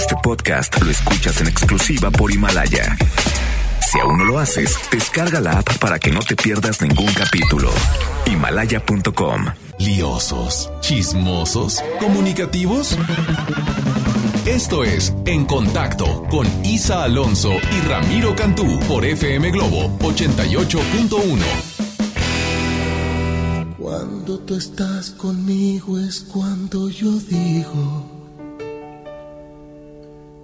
Este podcast lo escuchas en exclusiva por Himalaya. Si aún no lo haces, descarga la app para que no te pierdas ningún capítulo. Himalaya.com. Liosos, chismosos, comunicativos. Esto es En Contacto con Isa Alonso y Ramiro Cantú por FM Globo 88.1. Cuando tú estás conmigo es cuando yo digo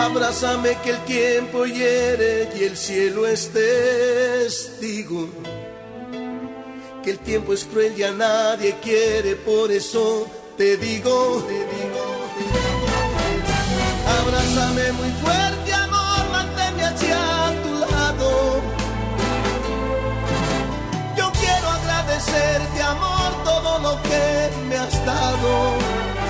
Abrázame que el tiempo hiere y el cielo es testigo. Que el tiempo es cruel y a nadie quiere, por eso te digo, te digo, te digo. Abrázame muy fuerte, amor, manténme hacia tu lado. Yo quiero agradecerte, amor, todo lo que me has dado.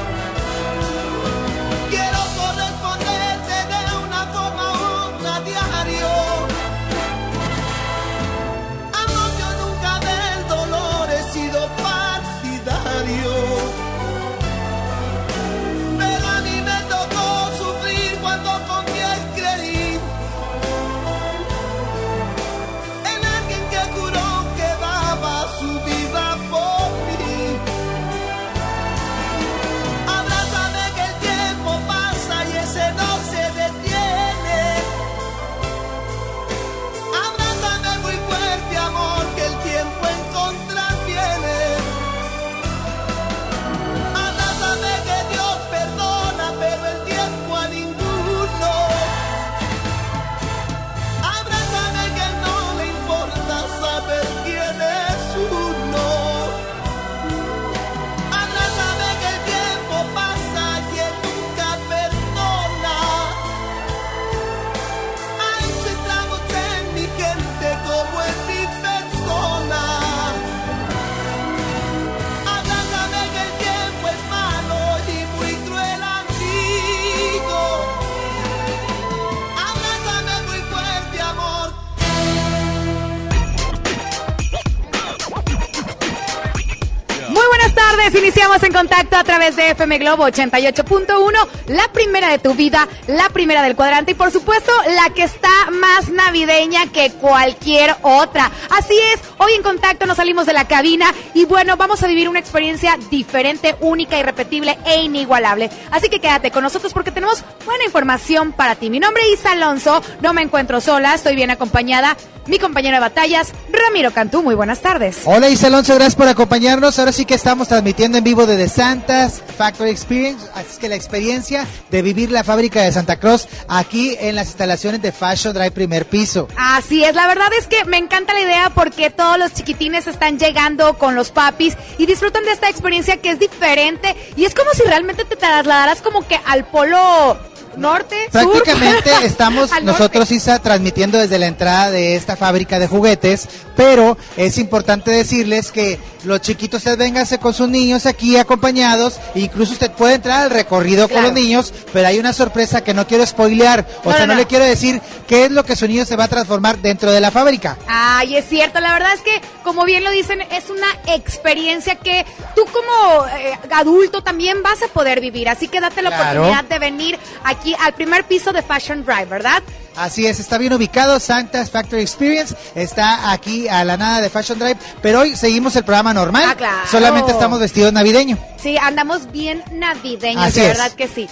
A través de FM Globo 88.1, la primera de tu vida, la primera del cuadrante y por supuesto la que está más navideña que cualquier otra. Así es, hoy en contacto nos salimos de la cabina y bueno, vamos a vivir una experiencia diferente, única, irrepetible e inigualable. Así que quédate con nosotros porque tenemos buena información para ti. Mi nombre es Isa Alonso, no me encuentro sola, estoy bien acompañada mi compañero de batallas, Ramiro Cantú. Muy buenas tardes. Hola Isa Alonso, gracias por acompañarnos. Ahora sí que estamos transmitiendo en vivo desde Santas Factory Experience, así que la experiencia de vivir la fábrica de Santa Cruz aquí en las instalaciones de Fashion Drive primer piso. Así es, la verdad es que me encanta la idea porque todos los chiquitines están llegando con los papis y disfrutan de esta experiencia que es diferente y es como si realmente te trasladaras como que al polo norte, Prácticamente sur. estamos nosotros, Isa, transmitiendo desde la entrada de esta fábrica de juguetes, pero es importante decirles que los chiquitos, usted véngase con sus niños aquí acompañados, e incluso usted puede entrar al recorrido con los niños, pero hay una sorpresa que no quiero spoilear, o No, sea, no, no, no. le quiero decir qué es lo que su niño se va a transformar dentro de la fábrica. Ay, es cierto, la verdad es que, como bien lo dicen, es una experiencia que tú como eh, adulto también vas a poder vivir, así que date la Claro. oportunidad de venir aquí al primer piso de Fashion Drive, ¿verdad? Así es, está bien ubicado, Santa's Factory Experience, está aquí a la nada de Fashion Drive, pero hoy seguimos el programa normal, Ah, claro. solamente estamos vestidos navideño. Sí, andamos bien navideños, Así de es. verdad que sí.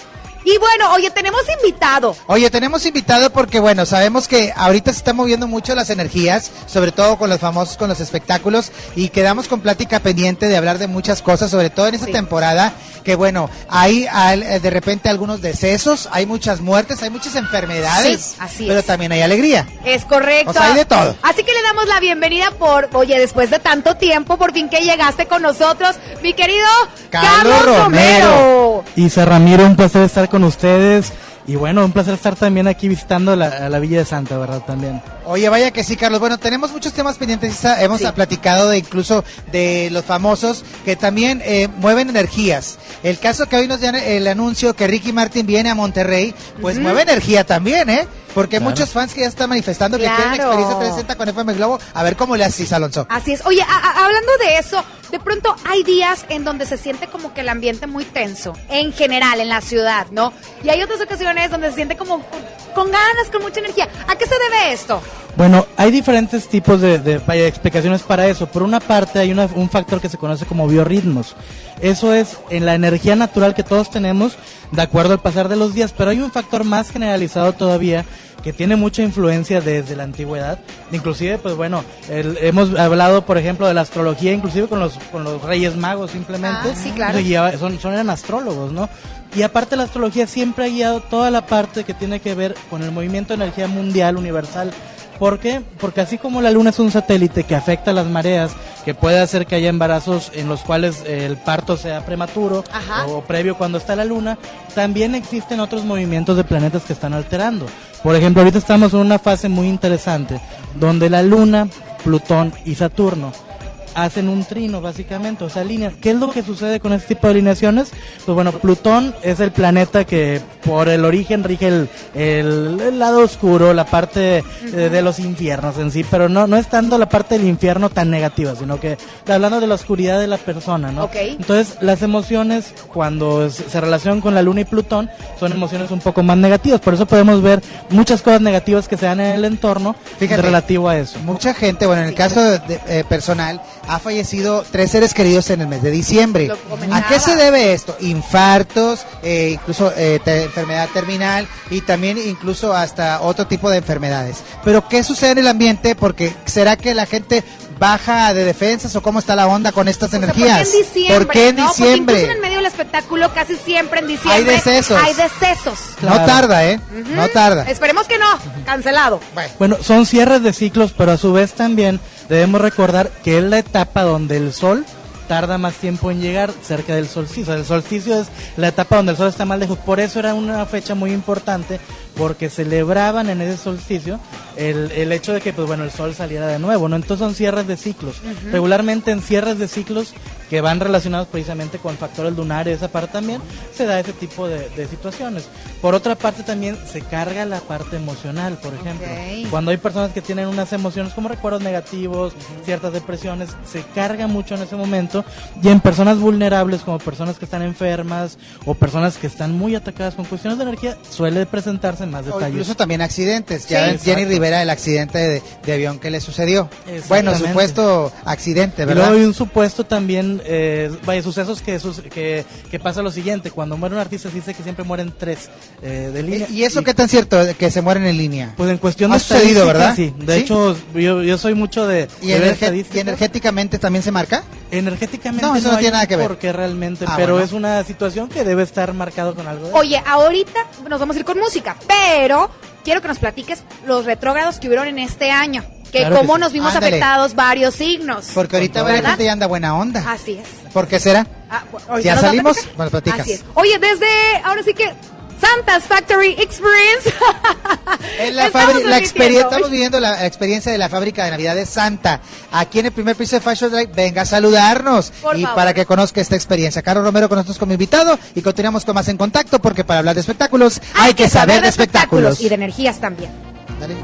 Y bueno, oye, tenemos invitado. Oye, tenemos invitado porque, bueno, sabemos que ahorita se están moviendo mucho las energías, sobre todo con los famosos, con los espectáculos, y quedamos con plática pendiente de hablar de muchas cosas, sobre todo en esta Sí. temporada, que bueno, hay al- eh, de repente algunos decesos, hay muchas muertes, hay muchas enfermedades, Sí, así pero es. también hay alegría. Es correcto. O sea, hay de todo. Así que le damos la bienvenida por, oye, después de tanto tiempo, por fin que llegaste con nosotros, mi querido Carlos Carlos, Romero. Romero. Isa Ramiro, un placer estar con ustedes. Y bueno, un placer estar también aquí visitando la, la Villa de Santa, ¿verdad? También. Oye, vaya que sí, Carlos. Bueno, tenemos muchos temas pendientes. Hemos Sí. platicado de incluso de los famosos que también eh, mueven energías. El caso que hoy nos dan el anuncio que Ricky Martin viene a Monterrey, pues mueve energía también, ¿eh? Porque hay Claro. muchos fans que ya están manifestando que quieren Claro. experiencia 360 con FM Globo. A ver cómo le haces, Alonso. Así es. Oye, a- a- hablando de eso, de pronto hay días en donde se siente como que el ambiente muy tenso, en general, en la ciudad, ¿no? Y hay otras ocasiones donde se siente como con, ganas, con mucha energía. ¿A qué se debe esto? Bueno, hay diferentes tipos de, explicaciones para eso. Por una parte, hay una- un factor que se conoce como biorritmos. Eso es en la energía natural que todos tenemos de acuerdo al pasar de los días, pero hay un factor más generalizado todavía que tiene mucha influencia desde la antigüedad. Inclusive, pues bueno, el- hemos hablado, por ejemplo, de la astrología, inclusive con los, con los Reyes Magos simplemente. Ah, sí, claro. Son, son eran astrólogos, ¿no? Y aparte la astrología siempre ha guiado toda la parte que tiene que ver con el movimiento de energía mundial, universal. ¿Por qué? Porque así como la luna es un satélite que afecta las mareas, que puede hacer que haya embarazos en los cuales el parto sea prematuro Ajá. o previo cuando está la luna, también existen otros movimientos de planetas que están alterando. Por ejemplo, ahorita estamos en una fase muy interesante donde la luna, Plutón y Saturno hacen un trino básicamente, o sea, alinean. ¿Qué es lo que sucede con este tipo de alineaciones? Pues bueno, Plutón es el planeta que por el origen rige el, el- el lado oscuro, la parte eh, de los infiernos en sí, pero no, no es tanto la parte del infierno tan negativa, sino que está hablando de la oscuridad de la persona, ¿no? Ok. Entonces, las emociones cuando se se relacionan con la Luna y Plutón son emociones un poco más negativas, por eso podemos ver muchas cosas negativas que se dan en el entorno Fíjate. relativo a eso. Mucha gente, bueno, en el caso de- de- eh, personal, ha fallecido tres seres queridos en el mes de diciembre. ¿A qué se debe esto? Infartos, eh, incluso eh, te- enfermedad terminal y también incluso hasta otro tipo de enfermedades. Pero ¿qué sucede en el ambiente? Porque ¿será que la gente baja de defensas o cómo está la onda con estas O sea, energías? ¿Por qué en diciembre? ¿Por qué en diciembre? Espectáculo, casi siempre en diciembre. Hay decesos. Hay decesos. No Claro. tarda, ¿eh? No tarda. Esperemos que no. Cancelado. Bueno, Bueno, son cierres de ciclos, pero a su vez también debemos recordar que es la etapa donde el sol tarda más tiempo en llegar cerca del solsticio. El solsticio es la etapa donde el sol está más lejos. Por eso era una fecha muy importante, porque celebraban en ese solsticio el, el hecho de que, pues bueno, el sol saliera de nuevo, ¿no? Entonces son cierres de ciclos. Regularmente en cierres de ciclos que van relacionados precisamente con factores lunares, esa parte también, se da ese tipo de, de situaciones. Por otra parte también se carga la parte emocional, por ejemplo. Cuando hay personas que tienen unas emociones como recuerdos negativos, ciertas depresiones, se carga mucho en ese momento. Y en personas vulnerables, como personas que están enfermas o personas que están muy atacadas con cuestiones de energía, suele presentarse más O detalles. incluso también accidentes. Ya Sí. Jenny. Rivera, el accidente de, de avión que le sucedió. Bueno, supuesto accidente, Y ¿verdad? luego hay un supuesto también eh, vaya, sucesos que, que, que pasa lo siguiente. Cuando muere un artista se dice que siempre mueren tres eh, de línea. ¿Y eso qué tan cierto que se mueren en línea? Pues en cuestión Ha de sucedido, estadística, ¿verdad? Sí, de ¿Sí? hecho yo, yo soy mucho de, ¿Y, de y energéticamente también se marca? Energéticamente No, eso no tiene nada que ver. Porque realmente, Ah, pero bueno. es una situación que debe estar marcado con algo. de- Oye, ahorita nos vamos a ir con música, pero quiero que nos platiques los retrógrados que hubieron en este año. Que Claro que cómo sí. nos vimos Ándale. afectados varios signos. Porque ahorita la gente ya anda buena onda. Así es. ¿Por qué será? Ah, ¿Ya salimos? Bueno, platicas. Así es. Oye, desde ahora sí que Santa's Factory Experience. En la, Estamos la estamos viviendo la experiencia de la fábrica de Navidad de Santa. Aquí en el primer piso de Fashion Drive, venga a saludarnos. Por y favor. para que conozca esta experiencia. Carlos Romero con nosotros como invitado y continuamos con más en contacto porque para hablar de espectáculos hay, que saber de espectáculos. y de energías también. Dale.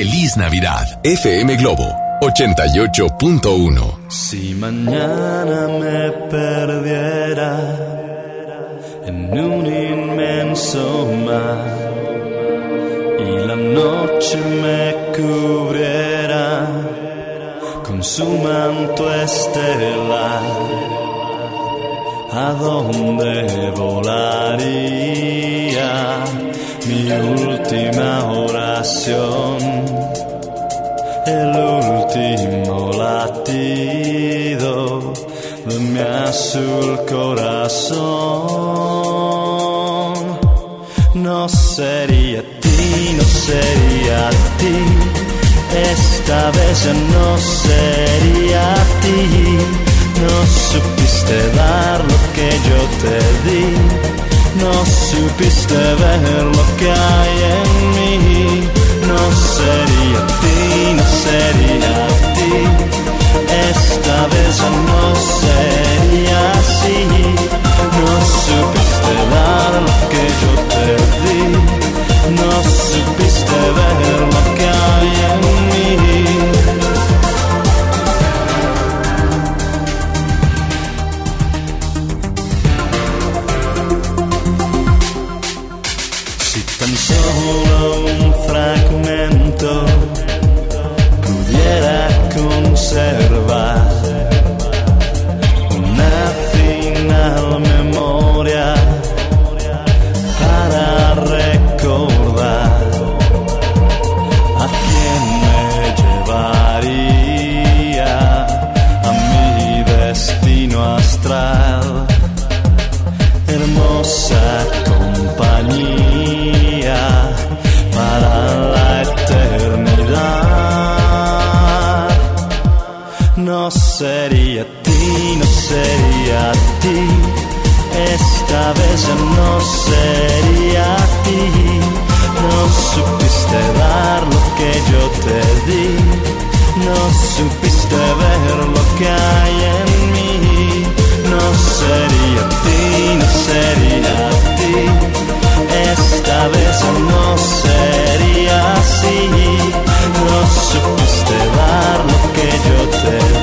Feliz Navidad. FM Globo 88.1. Si mañana me perdiera en un inmenso mar y la noche me cubriera con su manto estelar, ¿a dónde volaría mi última oración? El último latido de mi azul corazón. No sería ti, no sería ti, esta vez ya no sería ti. No supiste dar lo que yo te di, no supiste ver lo que hay en mí no sería a ti, no sería a ti. Esta vez no sería así. No supiste dar lo que yo te di, no supiste ver lo hermosa compañía para la eternidad. No sería ti, no sería ti, esta vez no sería ti. No supiste dar lo que yo te di, no supiste ver lo que hay en no sería ti, esta vez no sería así. No supiste dar lo que yo te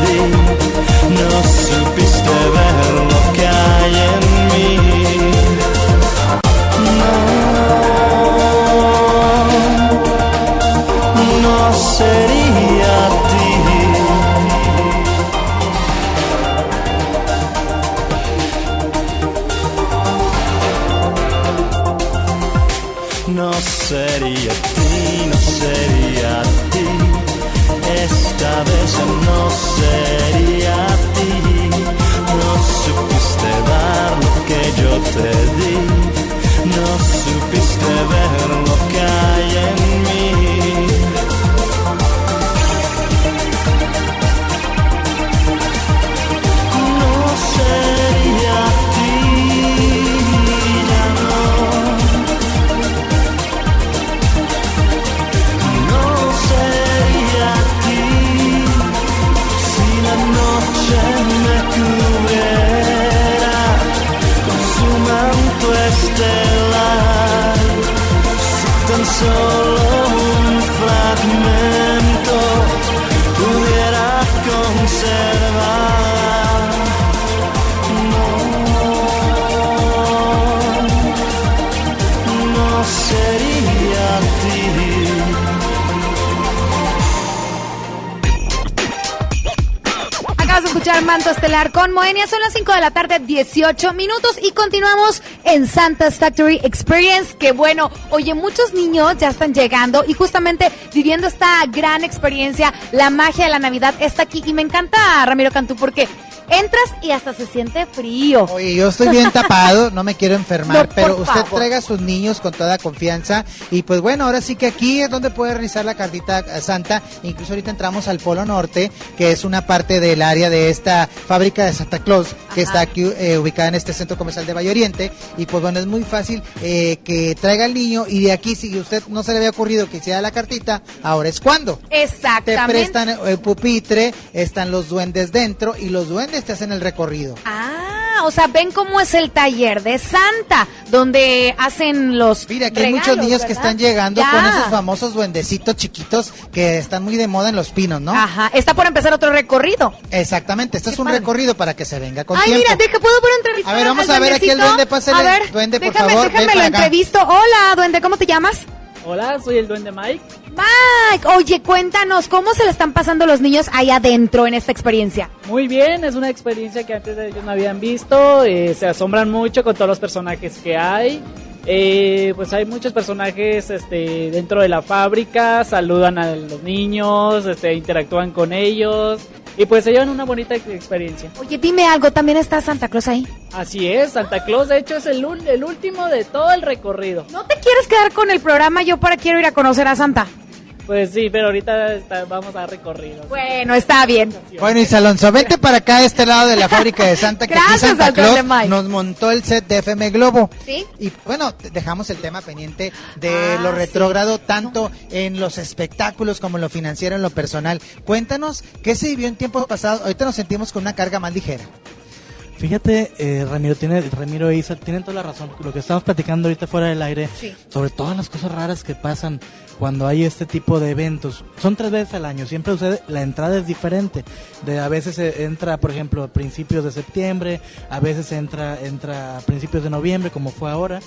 Manto Estelar con Moenia. Son las 5 de la tarde, 18 minutos. Y continuamos en Santa's Factory Experience. Que bueno, oye, muchos niños ya están llegando y justamente viviendo esta gran experiencia. La magia de la Navidad está aquí. Y me encanta, Ramiro Cantú, porque entras y hasta se siente frío. Oye, yo estoy bien tapado, no me quiero enfermar, No, pero usted favor. traiga a sus niños con toda confianza. Y pues bueno, ahora sí que aquí es donde puede realizar la cartita eh, santa. Incluso ahorita entramos al Polo Norte, que es una parte del área de esta fábrica de Santa Claus, que Ajá. está aquí eh, ubicada en este centro comercial de Valle Oriente. Y pues bueno, es muy fácil eh, que traiga al niño. Y de aquí, si usted no se le había ocurrido que hiciera la cartita, ahora es cuando. Te Exactamente. prestan el pupitre, están los duendes dentro y los duendes te hacen el recorrido. Ah, o sea, ven cómo es el taller de Santa, donde hacen los. Mira, aquí hay muchos niños que están llegando Ya. con esos famosos duendecitos chiquitos que están muy de moda en los pinos, ¿no? Ajá, está por empezar otro recorrido. Exactamente, este es Qué un padre. recorrido para que se venga con Ay, tiempo. mira, deja, ¿puedo ver entrevistar A ver, vamos al a ver aquí el duendecito? duende, pásale, A ver, duende, por déjame, favor, déjame lo para entrevisto. Hola, duende, ¿cómo te llamas? Hola, soy el duende Mike. Mike, oye, cuéntanos, ¿cómo se le están pasando los niños ahí adentro en esta experiencia? Muy bien, es una experiencia que antes ellos no habían visto. eh, se asombran mucho con todos los personajes que hay. Eh, pues hay muchos personajes este, dentro de la fábrica, saludan a los niños, este, interactúan con ellos y pues se llevan una bonita ex- experiencia. Oye, dime algo, ¿también está Santa Claus ahí? Así es, Santa Claus de hecho es el, el último de todo el recorrido. ¿No te quieres quedar con el programa? Yo para quiero ir a conocer a Santa. Pues sí, pero ahorita está- vamos a recorrido. Bueno, está bien. Bueno, y Alonso, vente para acá a este lado de la fábrica de Santa, que aquí Gracias, Santa Claus nos montó el set de FM Globo. ¿Sí? Y bueno, dejamos el tema pendiente de Ah, lo sí. retrógrado, tanto en los espectáculos como en lo financiero, en lo personal. Cuéntanos, ¿qué se vivió en tiempos pasados? Ahorita nos sentimos con una carga más ligera. Fíjate, eh, Ramiro, tiene, Ramiro e Isa tienen toda la razón. Lo que estamos platicando ahorita fuera del aire, Sí. sobre todas las cosas raras que pasan cuando hay este tipo de eventos. Son tres veces al año, siempre sucede, la entrada es diferente. De, a veces entra, por ejemplo, a principios de septiembre, a veces entra, entra a principios de noviembre, como fue ahora.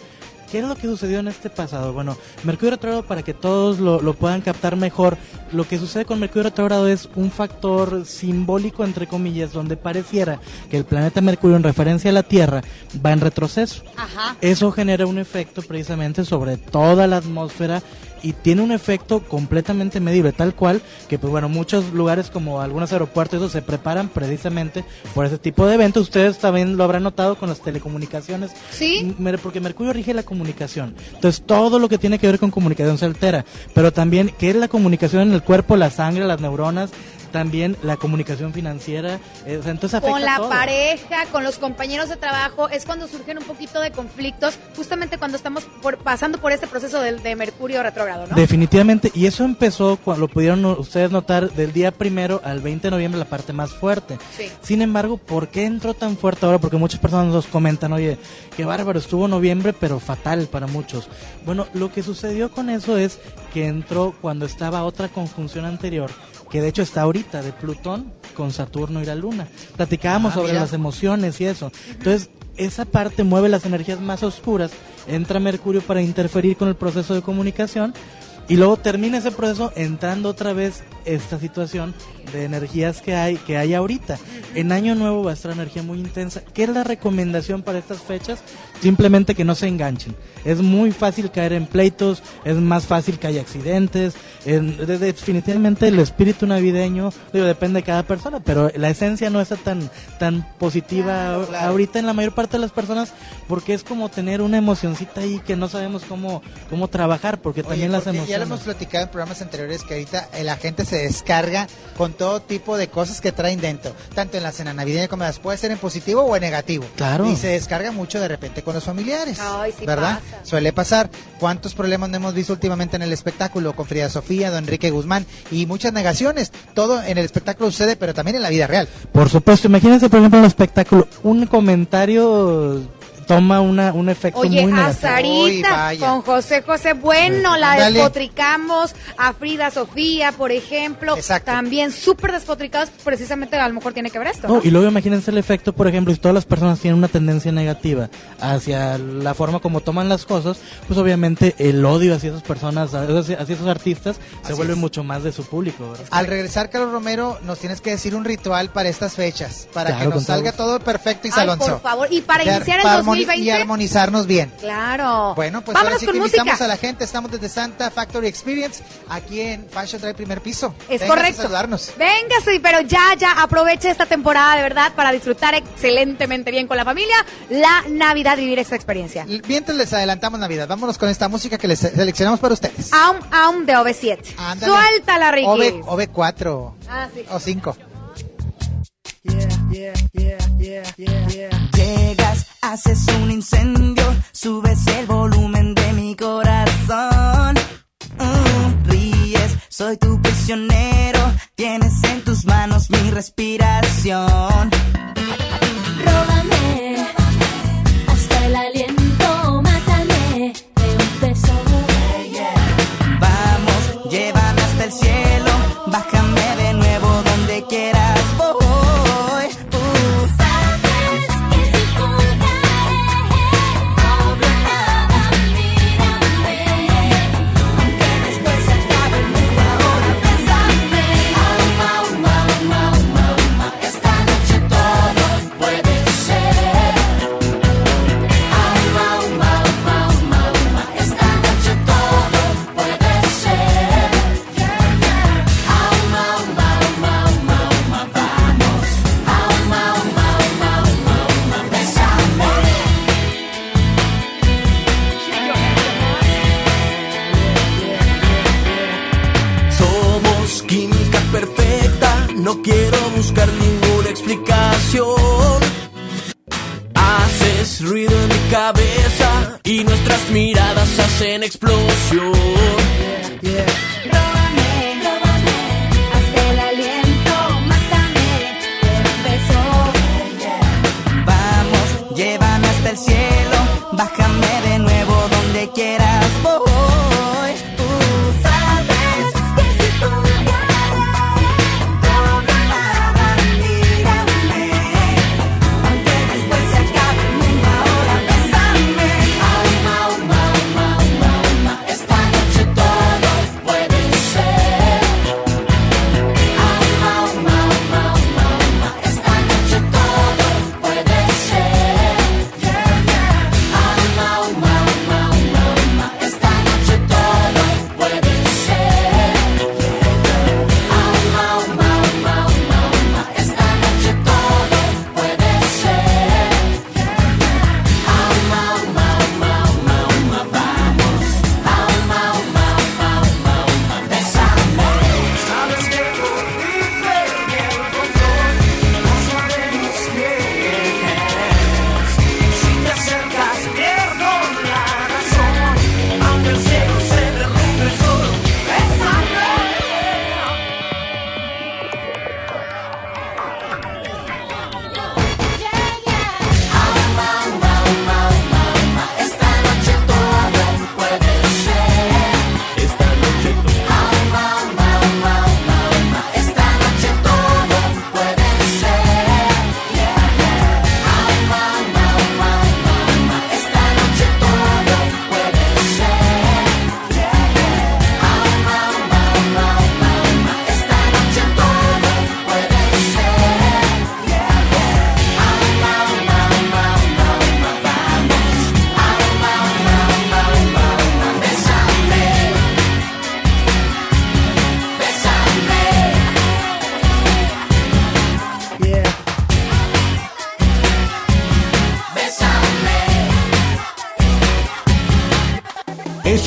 ¿Qué es lo que sucedió en este pasado? Bueno, Mercurio retrógrado, para que todos lo, lo puedan captar mejor, lo que sucede con Mercurio retrógrado es un factor simbólico, entre comillas, donde pareciera que el planeta Mercurio, en referencia a la Tierra, va en retroceso. Ajá. Eso genera un efecto precisamente sobre toda la atmósfera y tiene un efecto completamente medible, tal cual que, pues bueno, muchos lugares como algunos aeropuertos eso, se preparan precisamente por ese tipo de eventos. Ustedes también lo habrán notado con las telecomunicaciones. Sí. Porque Mercurio rige la comunicación. Entonces, todo lo que tiene que ver con comunicación se altera. Pero también, ¿qué es la comunicación en el cuerpo? La sangre, las neuronas. También la comunicación financiera. eh, o sea, entonces afecta con la todo. pareja, con los compañeros de trabajo, es cuando surgen un poquito de conflictos, justamente cuando estamos por- pasando por este proceso del- de, Mercurio retrógrado, ¿no? Definitivamente, y eso empezó, cuando lo pudieron ustedes notar, del día primero al 20 de noviembre, la parte más fuerte. Sí. Sin embargo, ¿por qué entró tan fuerte ahora? Porque muchas personas nos comentan, oye, qué bárbaro, estuvo noviembre, pero fatal para muchos. Bueno, lo que sucedió con eso es que entró cuando estaba otra conjunción anterior, que de hecho está ahorita, de Plutón con Saturno y la Luna. Platicábamos Ah, sobre mira. las emociones y eso. Entonces, esa parte mueve las energías más oscuras, entra Mercurio para interferir con el proceso de comunicación y luego termina ese proceso entrando otra vez esta situación de energías que hay que hay ahorita. En Año Nuevo va a estar energía muy intensa. ¿Qué es la recomendación para estas fechas? Simplemente que no se enganchen. Es muy fácil caer en pleitos, es más fácil que haya accidentes. en- de- definitivamente el espíritu navideño, digo, depende de cada persona, pero la esencia no está tan tan positiva Claro, claro. ahorita en la mayor parte de las personas porque es como tener una emocioncita ahí que no sabemos cómo cómo trabajar porque Oye, también las porque emociones ya lo hemos platicado en programas anteriores que ahorita eh, la gente se descarga con todo tipo de cosas que traen dentro, tanto en la cena navideña como en las puede ser en positivo o en negativo. Claro. Y se descarga mucho de repente con los familiares. Ay, sí ¿Verdad? pasa. Suele pasar. ¿Cuántos problemas no hemos visto últimamente en el espectáculo con Frida Sofía, don Enrique Guzmán y muchas negaciones? Todo en el espectáculo sucede, pero también en la vida real. Por supuesto, imagínense por ejemplo en el espectáculo, un comentario toma una, un efecto Oye, muy a negativo. Uy, Sarita vaya. con José José, bueno, la despotricamos, a Frida Sofía, por ejemplo, Exacto. también súper despotricados, precisamente a lo mejor tiene que ver esto, ¿no? No, y luego imagínense el efecto, por ejemplo, si todas las personas tienen una tendencia negativa hacia la forma como toman las cosas, pues obviamente el odio hacia esas personas, hacia, esos artistas, se vuelve es. mucho más de su público. ¿verdad? Al regresar, Carlos Romero, nos tienes que decir un ritual para estas fechas, para Claro, que nos salga todo perfecto y Ay, por favor, y para iniciar el para 2020, Y armonizarnos bien. claro. Bueno, pues Vámonos ahora sí con que música. invitamos a la gente. Estamos desde Santa Factory Experience, aquí en Fashion Drive Primer Piso. Es Véngase correcto. a saludarnos. Venga, sí, pero ya, ya, aproveche esta temporada de verdad para disfrutar excelentemente bien con la familia la Navidad y vivir esta experiencia. Mientras les adelantamos Navidad, vámonos con esta música que les seleccionamos para ustedes. Aum, aum de OV7. Ándale. Suéltala, Ricky. OV, OV4 Ah, sí. o 5. Haces un incendio, subes el volumen de mi corazón. Ríes, soy tu prisionero, tienes en tus manos mi respiración.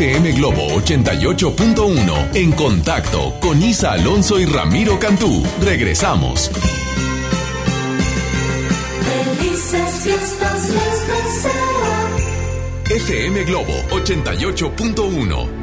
FM Globo 88.1. En contacto con Isa Alonso y Ramiro Cantú. Regresamos. Felices fiestas les deseo. FM Globo 88.1.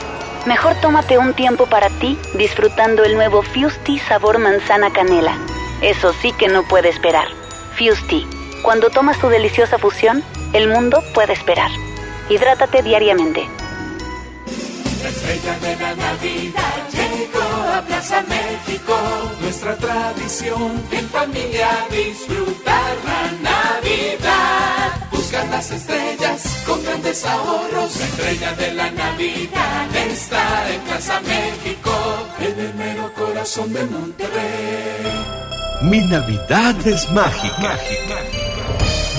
Mejor tómate un tiempo para ti disfrutando el nuevo Fusti sabor manzana canela. Eso sí que no puede esperar. Fusti. Cuando tomas tu deliciosa fusión, el mundo puede esperar. Hidrátate diariamente. La estrella de la Navidad llegó a Plaza México. Nuestra tradición en familia disfrutar la Navidad. Buscar las estrellas con grandes ahorros. La estrella de la Navidad está en Plaza México. En el mero corazón de Monterrey. Mi Navidad es mágica.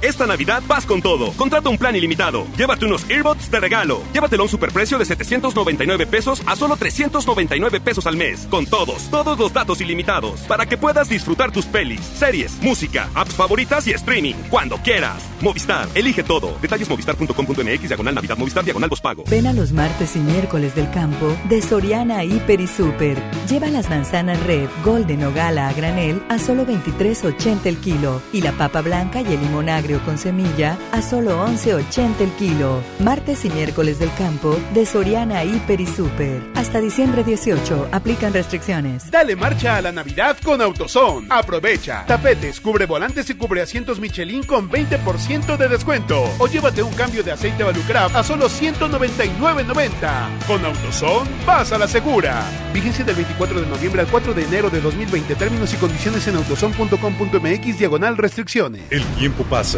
Esta Navidad vas con todo. Contrata un plan ilimitado. Llévate unos earbuds de regalo. Llévatelo a un superprecio de 799 pesos a solo 399 pesos al mes. Con todos, todos los datos ilimitados. Para que puedas disfrutar tus pelis, series, música, apps favoritas y streaming. Cuando quieras. Movistar, elige todo. Detalles movistar.com.mx, diagonal Navidad, Movistar, diagonal pago. Ven a los martes y miércoles del campo de Soriana Hiper y Super. Lleva las manzanas red, golden o gala a granel a solo 23.80 el kilo y la papa blanca y el limón agrio con semilla a solo 11.80 el kilo. Martes y miércoles del campo de Soriana Hiper y Super. Hasta diciembre 18 aplican restricciones. Dale marcha a la Navidad con AutoZone. Aprovecha. Tapetes, cubre volantes y cubre asientos Michelin con 20% de descuento. O llévate un cambio de aceite Valucraft a solo 199.90. Con AutoZone, vas a la segura. Vigencia del 24 de noviembre al 4 de enero de 2020. Términos y condiciones en autozone.com.mx diagonal restricciones. El tiempo pasa.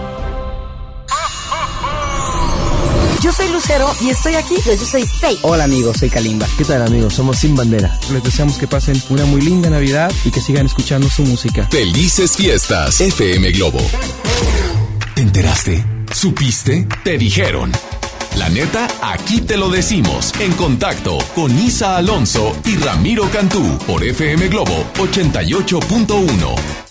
Yo soy Lucero y estoy aquí. Yo, soy Faye. Hola amigos, soy Kalimba. ¿Qué tal amigos? Somos Sin Bandera. Les deseamos que pasen una muy linda Navidad y que sigan escuchando su música. Felices fiestas, FM Globo. ¿Te enteraste? ¿Supiste? ¿Te dijeron? La neta, aquí te lo decimos. En contacto con Isa Alonso y Ramiro Cantú por FM Globo 88.1.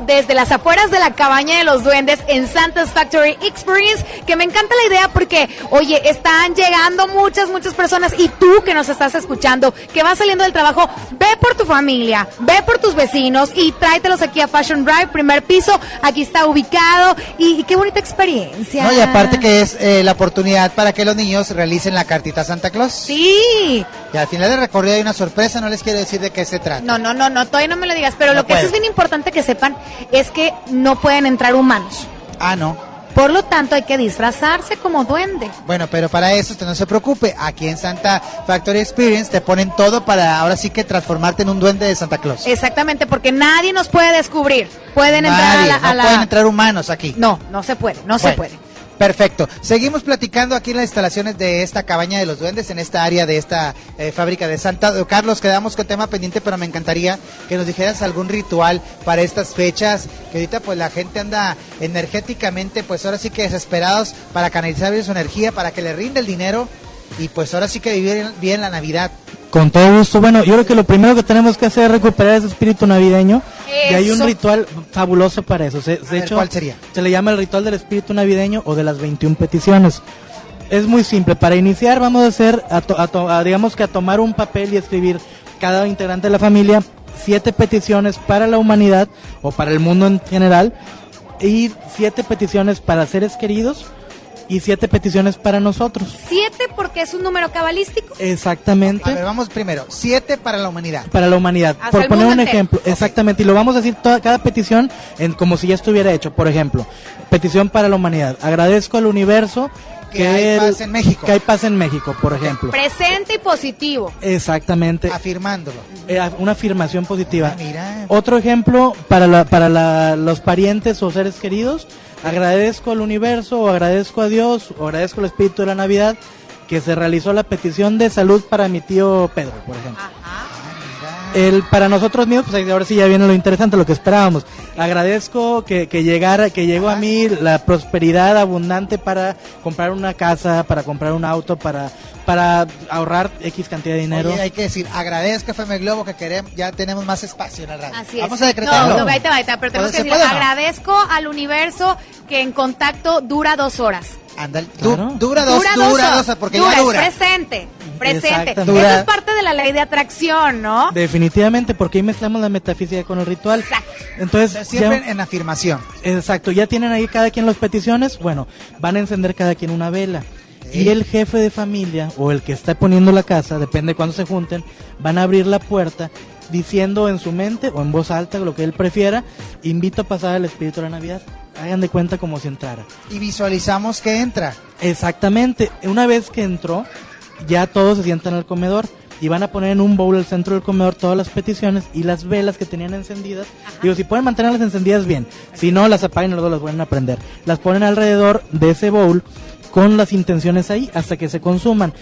desde las afueras de la cabaña de los duendes en Santa's Factory Experience, que me encanta la idea porque, oye, están llegando muchas, muchas personas y tú que nos estás escuchando, que vas saliendo del trabajo, ve por tu familia, ve por tus vecinos y tráetelos aquí a Fashion Drive, primer piso, aquí está ubicado y, y qué bonita experiencia. No, y aparte que es eh, la oportunidad para que los niños realicen la cartita Santa Claus. Sí. Y al final del recorrido hay una sorpresa, no les quiero decir de qué se trata. No, no, no, no, todavía no me lo digas, pero No lo que sí es bien importante que sepan es que no pueden entrar humanos. Ah, no. Por lo tanto, hay que disfrazarse como duende. Bueno, pero para eso usted no se preocupe. Aquí en Santa Factory Experience te ponen todo para ahora sí que transformarte en un duende de Santa Claus. Exactamente, porque nadie nos puede descubrir. Pueden entrar a la... a no la- pueden entrar humanos aquí. No, no se puede, no se puede. Perfecto. Seguimos platicando aquí en las instalaciones de esta cabaña de los duendes, en esta área de esta eh, fábrica de Santa. Carlos, quedamos con tema pendiente, pero me encantaría que nos dijeras algún ritual para estas fechas, que ahorita pues la gente anda energéticamente, pues ahora sí que desesperados para canalizar bien su energía, para que le rinde el dinero y pues ahora sí que vivir bien la Navidad. Con todo gusto. Bueno, yo creo que lo primero que tenemos que hacer es recuperar ese espíritu navideño. Y hay un Eso. ritual fabuloso para eso. Se, de ver, hecho, ¿cuál sería? se le llama el ritual del espíritu navideño o de las 21 peticiones. Es muy simple. Para iniciar vamos a hacer, a to- a to- a, digamos que a tomar un papel y escribir cada integrante de la familia siete peticiones para la humanidad o para el mundo en general y siete peticiones para seres queridos y siete peticiones para nosotros. Siete porque es un número cabalístico. Exactamente. A ver, vamos primero. Siete para la humanidad. para la humanidad. Hasta Por poner un entero. ejemplo, exactamente, y lo vamos a decir toda cada petición en como si ya estuviera hecho. Por ejemplo, petición para la humanidad. Agradezco al universo que, Que hay el- paz en México. Que hay paz en México, por ejemplo. Presente y positivo. Exactamente. Afirmándolo. Eh, una afirmación positiva. Ah, mira. Otro ejemplo para la, para la- los parientes o seres queridos. Agradezco al universo o agradezco a Dios o agradezco al Espíritu de la Navidad que se realizó la petición de salud para mi tío Pedro, por ejemplo. El, para nosotros mismos, pues ahora sí ya viene lo interesante, lo que esperábamos. Agradezco que, que llegara, que llegó a mí la prosperidad abundante para comprar una casa, para comprar un auto, para, para ahorrar X cantidad de dinero. Oye, hay que decir, agradezco FM Globo que queremos, ya tenemos más espacio en la radio. Así es. Vamos a decretarlo. No, no, ahí te va, ahí te va, pero tenemos que ¿Se decir, puede o no? agradezco al universo que en contacto dura dos horas. Anda, du- dura dos, Dura dura, dos dos, horas. porque Dura, ya es dura. presente, presente. Exactamente. Eso es parte de la ley de atracción, ¿no? Definitivamente, porque ahí mezclamos la metafísica con el ritual. Entonces, Siempre ya- en afirmación. Exacto, ya tienen ahí cada quien las peticiones. Bueno, van a encender cada quien una vela. Y el jefe de familia o el que está poniendo la casa, depende de cuándo se junten, van a abrir la puerta diciendo en su mente o en voz alta, lo que él prefiera, invito a pasar al espíritu de la Navidad. Hagan de cuenta como si entrara. Y visualizamos que entra. Exactamente. Una vez que entró, ya todos se sientan al comedor y van a poner en un bowl al centro del comedor todas las peticiones y las velas que tenían encendidas. Digo, si pueden mantenerlas encendidas bien, si no las apagan y luego las vuelven a prender. Las ponen alrededor de ese bowl con las intenciones ahí hasta que se consuman.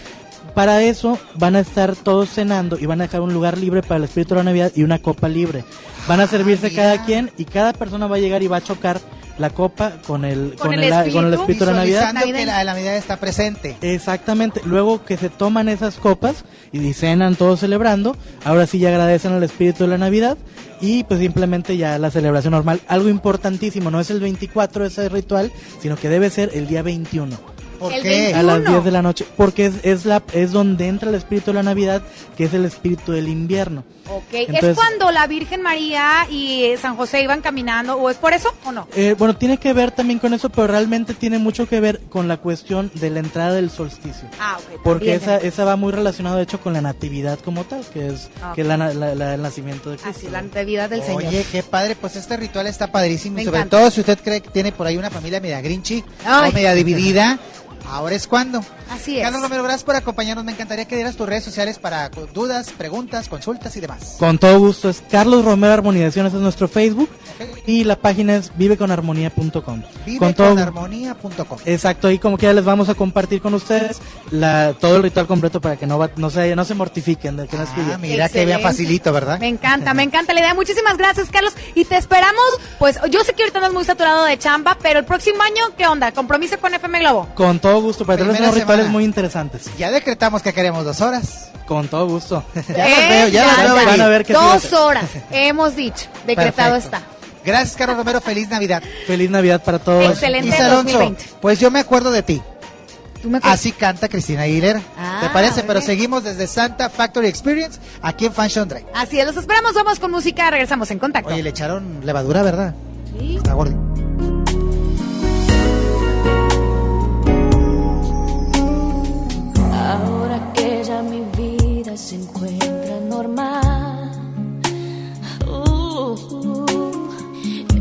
Para eso van a estar todos cenando y van a dejar un lugar libre para el espíritu de la Navidad y una copa libre. Van a servirse cada quien y cada persona va a llegar y va a chocar la copa con el Con el con el espíritu de la Navidad. Que la, la Navidad está presente. Exactamente. Luego que se toman esas copas y cenan todos celebrando, ahora sí ya agradecen al espíritu de la Navidad y pues simplemente ya la celebración normal. Algo importantísimo, no es el 24 ese ritual, sino que debe ser el día 21. ¿Por El qué? A las 21. 10 de la noche, porque es, es, la, es donde entra el espíritu de la Navidad, que es el espíritu del invierno. Ok, Entonces- ¿es cuando la Virgen María y San José iban caminando o es por eso o no? Eh, bueno, tiene que ver también con eso, pero realmente tiene mucho que ver con la cuestión de la entrada del solsticio. Ah, ok. Porque esa, esa va muy relacionada, de hecho, con la natividad como tal, que es Ah, que es la la- la- el nacimiento de Cristo. Así, la natividad del Señor. Oye, qué padre, pues este ritual está padrísimo. Me y sobre encanta. todo si usted cree que tiene por ahí una familia media grinchi Ay. o media dividida, ahora es cuando. Así es. Carlos Romero, gracias por acompañarnos. Me encantaría que dieras tus redes sociales para dudas, preguntas, consultas y demás. Con todo gusto, es Carlos Romero Armonizaciones, es nuestro Facebook, y la página es viveconarmonía.com. Viveconarmonía.com. Exacto, ahí como quiera les vamos a compartir con ustedes la, todo el ritual completo para que no, va- no, se, no se mortifiquen de que no escribieron. Ah, mira que Excelente. facilito, ¿verdad? Me encanta, me encanta la idea. Muchísimas gracias, Carlos. Y te esperamos, pues yo sé que ahorita andas muy saturado de chamba, pero el próximo año, ¿qué onda? ¿Compromiso con FM Globo? Con todo todo gusto, para tener unos rituales muy interesantes. Ya decretamos que queremos dos horas. Con todo gusto. Ya los veo, ya los veo Van venir. a ver que sí Dos horas, hemos dicho. Decretado Perfecto. está. Gracias, Carlos Romero. Feliz Navidad. Feliz Navidad para todos. Excelente Isa Alonso, 2020. pues yo me acuerdo de ti. ¿Tú me acuerdas? Así canta Cristina Aguilera. ¿Te Ah, parece? Pero seguimos desde Santa Factory Experience aquí en Fashion Drive. Así es, los esperamos. Vamos con música. Regresamos en contacto. Oye, le echaron levadura, ¿verdad? Sí. Está gordo.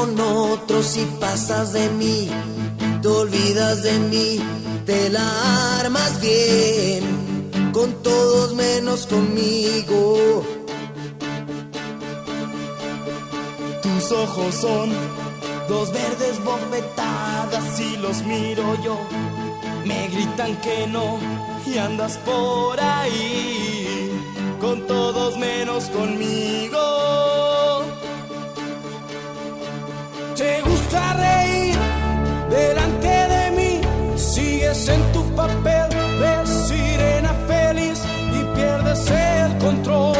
Con otros y pasas de mí, te olvidas de mí, te la armas bien, con todos menos conmigo. Tus ojos son dos verdes bofetadas y los miro yo, me gritan que no y andas por ahí con todos menos conmigo. Te gusta reír delante de mí, sigues en tu papel de sirena feliz y pierdes el control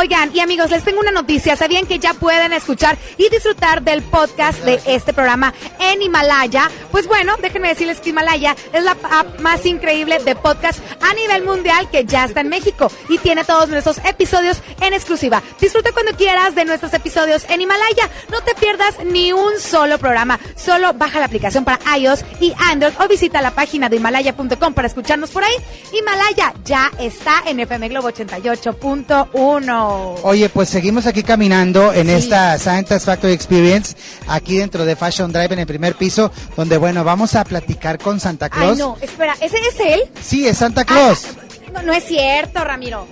Oigan, y amigos, les tengo una noticia. ¿Sabían que ya pueden escuchar y disfrutar del podcast de este programa en Himalaya? Pues bueno, déjenme decirles que Himalaya es la app más increíble de podcast a nivel mundial que ya está en México y tiene todos nuestros episodios en exclusiva. Disfruta cuando quieras de nuestros episodios en Himalaya. No te pierdas ni un solo programa. Solo baja la aplicación para iOS y Android o visita la página de himalaya.com para escucharnos por ahí. Himalaya ya está en FM Globo 88.1. Oye, pues seguimos aquí caminando en esta Santa's Factory Experience, aquí dentro de Fashion Drive en el primer piso, donde bueno, vamos a platicar con Santa Ay, Claus. no, espera, ¿ese es él? Sí, es Santa Claus. No, no es cierto, Ramiro.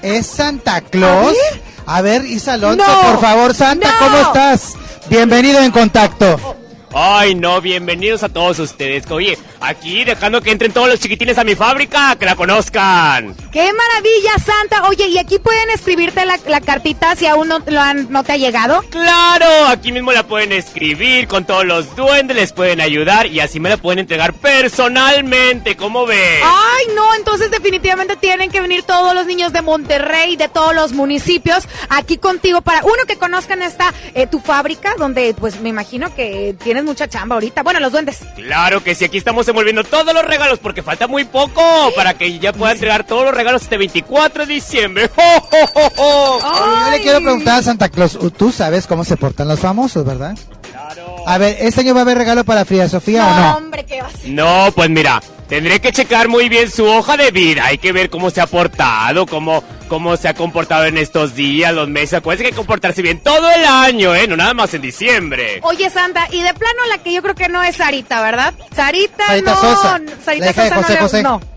¿Es Santa Claus? A ver, Isa Alonso, No. por favor, Santa, No. ¿cómo estás? Bienvenido en contacto. Ay, no, bienvenidos a todos ustedes. Oye, aquí dejando que entren todos los chiquitines a mi fábrica, que la conozcan. ¡Qué maravilla, Santa! Oye, ¿y aquí pueden escribirte la, la cartita si aún no, lo han, no te ha llegado? Claro, aquí mismo la pueden escribir con todos los duendes, les pueden ayudar y así me la pueden entregar personalmente, ¿cómo ves? Ay, no, entonces definitivamente tienen que venir todos los niños de Monterrey, de todos los municipios, aquí contigo para, uno, que conozcan esta, eh, tu fábrica, donde pues me imagino que tienes mucha chamba ahorita. Bueno, los duendes. Claro que sí, aquí estamos envolviendo todos los regalos porque falta muy poco para que ya pueda entregar todos los regalos este 24 de diciembre. ¡Jo, jo, jo, jo! Oye, yo le quiero preguntar a Santa Claus, ¿tú sabes cómo se portan los famosos, verdad? A ver, ¿este año va a haber regalo para Frida Sofía o no? hombre, ¿qué va a ser? No, pues mira, tendré que checar muy bien su hoja de vida. Hay que ver cómo se ha portado, cómo, cómo se ha comportado en estos días, los meses. Acuérdense que hay que comportarse bien todo el año, ¿eh? No nada más en diciembre. Oye, Santa, y de plano la que yo creo que no es Sarita, ¿verdad? Sarita, Sarita no. Sosa, Sarita la hija de Sosa José no, le- José. no.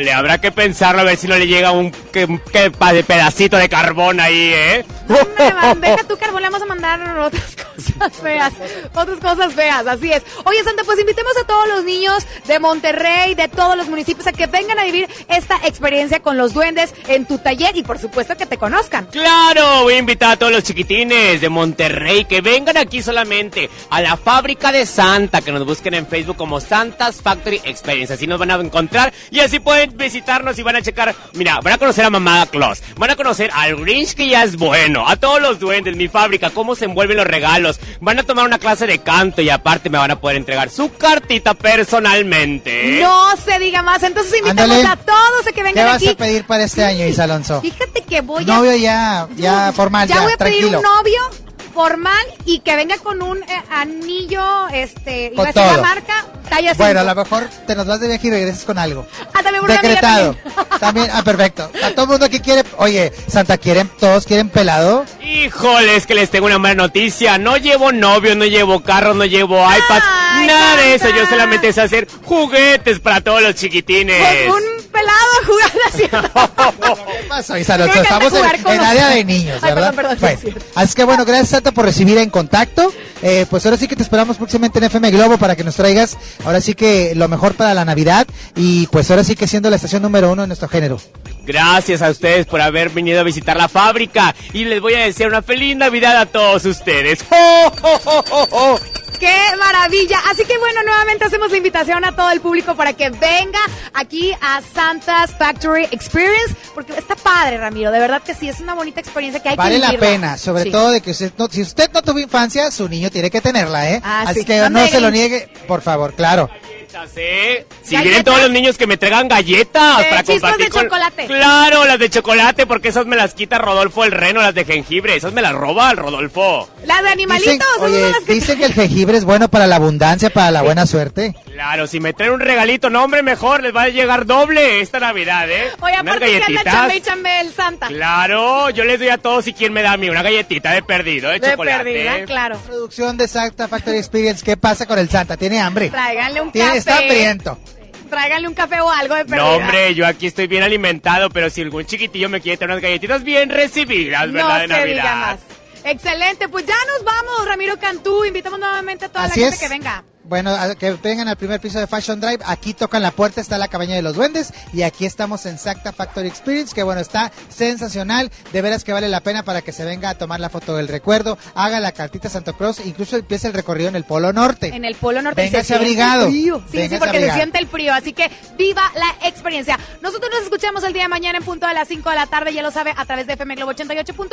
Le habrá que pensarlo a ver si no le llega un que, que pa- de pedacito de carbón ahí, ¿eh? Hombre, man, deja tu carbón, le vamos a mandar otras cosas feas, otras cosas feas, así es. Oye, Santa, pues invitemos a todos los niños de Monterrey, de todos los municipios, a que vengan a vivir esta experiencia con los duendes en tu taller y por supuesto que te conozcan. Claro, voy a invitar a todos los chiquitines de Monterrey que vengan aquí solamente a la fábrica de Santa, que nos busquen en Facebook como Santa's Factory Experience. Así nos van a encontrar y así pueden visitarnos y van a checar. Mira, van a conocer a Mamá Claus, van a conocer al Grinch que ya es bueno, a todos los duendes, mi fábrica, cómo se envuelven los regalos. Van a tomar una clase de canto y aparte me van a poder entregar su cartita personalmente. No se diga más, entonces invitamos a todos a que ¿Qué vengan vas aquí. a pedir para este año, Isa Alonso? Fíjate que voy a... Novio ya, ya formal, ya, ya voy a pedir tranquilo. un novio formal y que venga con un eh, anillo, este, iba a decir la todo. marca, talla Bueno, a lo mejor te nos vas de viaje y regresas con algo. Ah, también una amiga Decretado. también. También, ah, perfecto. A todo el mundo que quiere, oye, Santa, ¿quieren, todos quieren pelado? Híjoles, que les tengo una mala noticia. No llevo novio, no llevo carro, no llevo iPads, nada de eso. Yo solamente sé hacer juguetes para todos los chiquitines. Pues un pelado jugando así. ¿Qué pasó, Isa Alonso? Me encanta Estamos en, jugar en área de niños, Ay, ¿verdad? perdón, perdón, Bueno, sí, sí. así que bueno, gracias Santa por recibir en contacto. Eh, pues ahora sí que te esperamos próximamente en FM Globo para que nos traigas ahora sí que lo mejor para la Navidad y pues ahora sí que siendo la estación número uno en nuestro género. Gracias a ustedes por haber venido a visitar la fábrica y les voy a desear una feliz Navidad a todos ustedes. ¡Oh, oh, oh, oh, oh! ¡Qué maravilla! Así que bueno, nuevamente hacemos la invitación a todo el público para que venga aquí a Santa's Factory Experience, porque está padre, Ramiro, de verdad que sí, es una bonita experiencia que hay Vale que la vivirla. pena, sobre Sí. todo de que usted no, si usted no tuvo infancia, su niño tiene que tenerla, ¿eh? Ah, Así sí. que ¿Dónde no se lo niegue, por favor, claro. ¿Eh? Si ¿Galletas? vienen todos los niños que me traigan galletas De para compartir de con... chocolate. Claro, las de chocolate porque esas me las quita Rodolfo el Reno, las de jengibre, esas me las roba el Rodolfo. La de animalitos, Dicen, esas oye, son las que- dicen que el jengibre es bueno para la abundancia, para la buena suerte. Claro, si me traen un regalito, no hombre, mejor, les va a llegar doble esta Navidad, ¿eh? Oye, Unas aparte que anda galletitas. y chambe el Santa. Claro, yo les doy a todos y quién me da a mí una galletita de perdido, de, De chocolate. perdida, claro. Producción de Santa Factory Experience, ¿qué pasa con el Santa? ¿Tiene hambre? Tráiganle un Tiene, café. Está hambriento. Tráiganle un café o algo de perdida. No, hombre, yo aquí estoy bien alimentado, pero si algún chiquitillo me quiere traer unas galletitas bien recibidas, No ¿verdad? De se diga Navidad. más. Excelente, pues ya nos vamos, Ramiro Cantú. Invitamos nuevamente a toda Así la gente es. que venga. Bueno, a- que vengan al primer piso de Fashion Drive. Aquí tocan la puerta, está la cabaña de los duendes. Y aquí estamos en Sacta Factory Experience, que bueno, está sensacional. De veras que vale la pena para que se venga a tomar la foto del recuerdo. Haga la cartita Santo Claus. Incluso empieza el recorrido en el Polo Norte. En el Polo Norte. Véngase abrigado. Sí, sí, porque abrigado. se siente el frío. Así que viva la experiencia. Nosotros nos escuchamos el día de mañana en punto de las 5 de la tarde. Ya lo sabe, a través de FM Globo 88.1.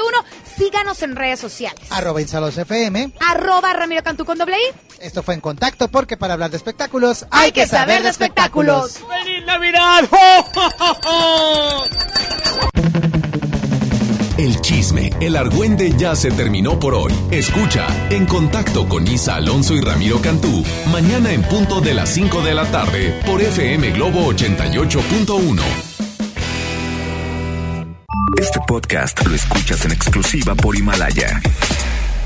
Síganos en redes sociales. Arroba Insalos FM. Arroba Ramiro Cantú con doble I. Esto fue en contacto porque para hablar de espectáculos hay, que saber de espectáculos. ¡Feliz Navidad! El chisme, el argüende ya se terminó por hoy. Escucha En Contacto con Isa Alonso y Ramiro Cantú, mañana en punto de las 5 de la tarde por FM Globo 88.1. Este podcast lo escuchas en exclusiva por Himalaya.